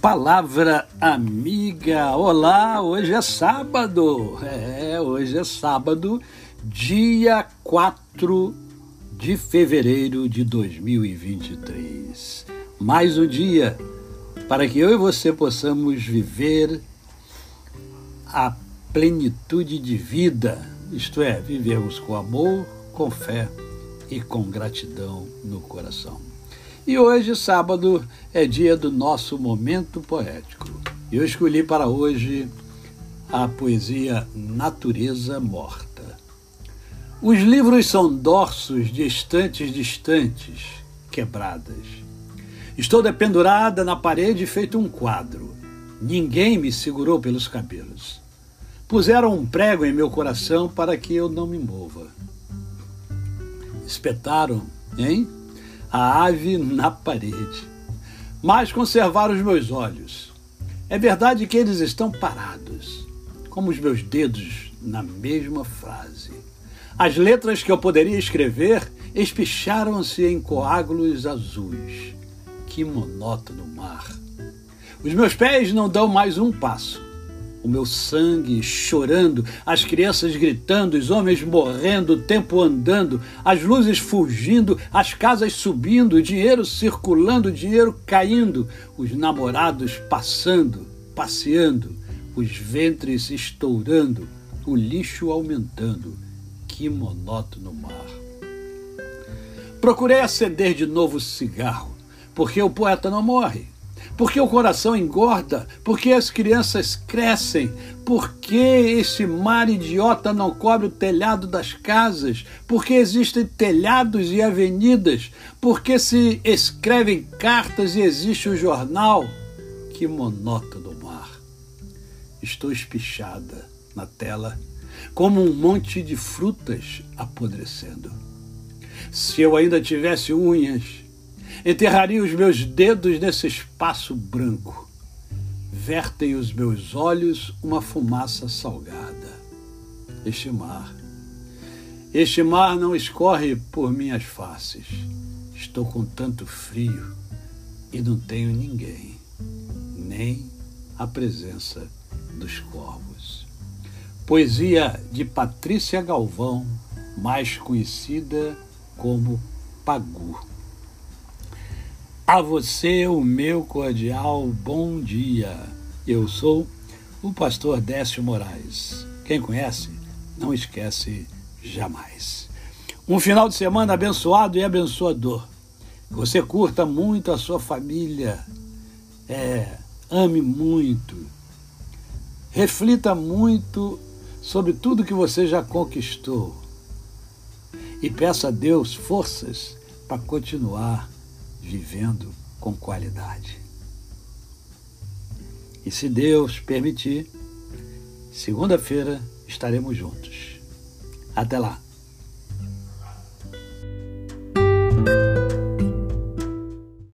Palavra amiga, olá, hoje é sábado, é, hoje é sábado, dia 4 de fevereiro de 2023. Mais um dia para que eu e você possamos viver a plenitude de vida, isto é, vivermos com amor, com fé e com gratidão no coração. E hoje, sábado, é dia do nosso momento poético. Eu escolhi para hoje a poesia Natureza Morta. Os livros são dorsos de estantes distantes, quebradas. Estou dependurada na parede feito um quadro. Ninguém me segurou pelos cabelos. Puseram um prego em meu coração para que eu não me mova. Espetaram, hein? A ave na parede. Mas conservar os meus olhos. É verdade que eles estão parados, como os meus dedos na mesma frase. As letras que eu poderia escrever espicharam-se em coágulos azuis. Que monótono mar! Os meus pés não dão mais um passo o meu sangue chorando, as crianças gritando, os homens morrendo, o tempo andando, as luzes fugindo, as casas subindo, o dinheiro circulando, o dinheiro caindo, os namorados passando, passeando, os ventres estourando, o lixo aumentando. Que monótono mar. Procurei acender de novo o cigarro, porque o poeta não morre porque o coração engorda, porque as crianças crescem, porque esse mar idiota não cobre o telhado das casas, porque existem telhados e avenidas, porque se escrevem cartas e existe o jornal. Que monótono mar. Estou espichada na tela, como um monte de frutas apodrecendo. Se eu ainda tivesse unhas, Enterraria os meus dedos nesse espaço branco. Vertem os meus olhos uma fumaça salgada. Este mar. Este mar não escorre por minhas faces. Estou com tanto frio e não tenho ninguém, nem a presença dos corvos. Poesia de Patrícia Galvão, mais conhecida como Pagu. A você o meu cordial bom dia. Eu sou o pastor Décio Moraes. Quem conhece, não esquece jamais. Um final de semana abençoado e abençoador. Você curta muito a sua família. É, ame muito. Reflita muito sobre tudo que você já conquistou. E peça a Deus forças para continuar vivendo com qualidade. E se Deus permitir, segunda-feira estaremos juntos. Até lá!